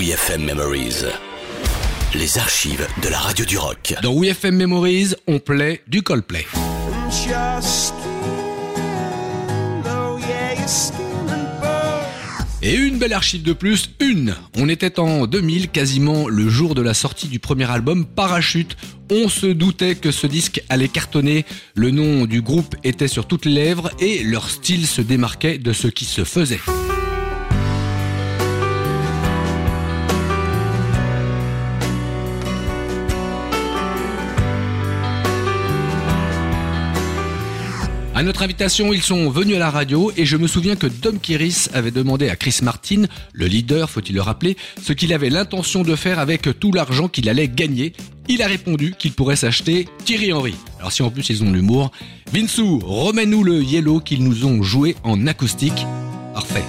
WeFM Memories. Les archives de la radio du rock. Dans WeFM Memories, on plaît du Coldplay. Et une belle archive de plus, une On était en 2000, quasiment le jour de la sortie du premier album Parachute. On se doutait que ce disque allait cartonner, le nom du groupe était sur toutes les lèvres et leur style se démarquait de ce qui se faisait. À notre invitation, ils sont venus à la radio et je me souviens que Dom Kiris avait demandé à Chris Martin, le leader, faut-il le rappeler, ce qu'il avait l'intention de faire avec tout l'argent qu'il allait gagner. Il a répondu qu'il pourrait s'acheter Thierry Henry. Alors si en plus ils ont l'humour, Vinsou, remets-nous le Yellow qu'ils nous ont joué en acoustique. Parfait.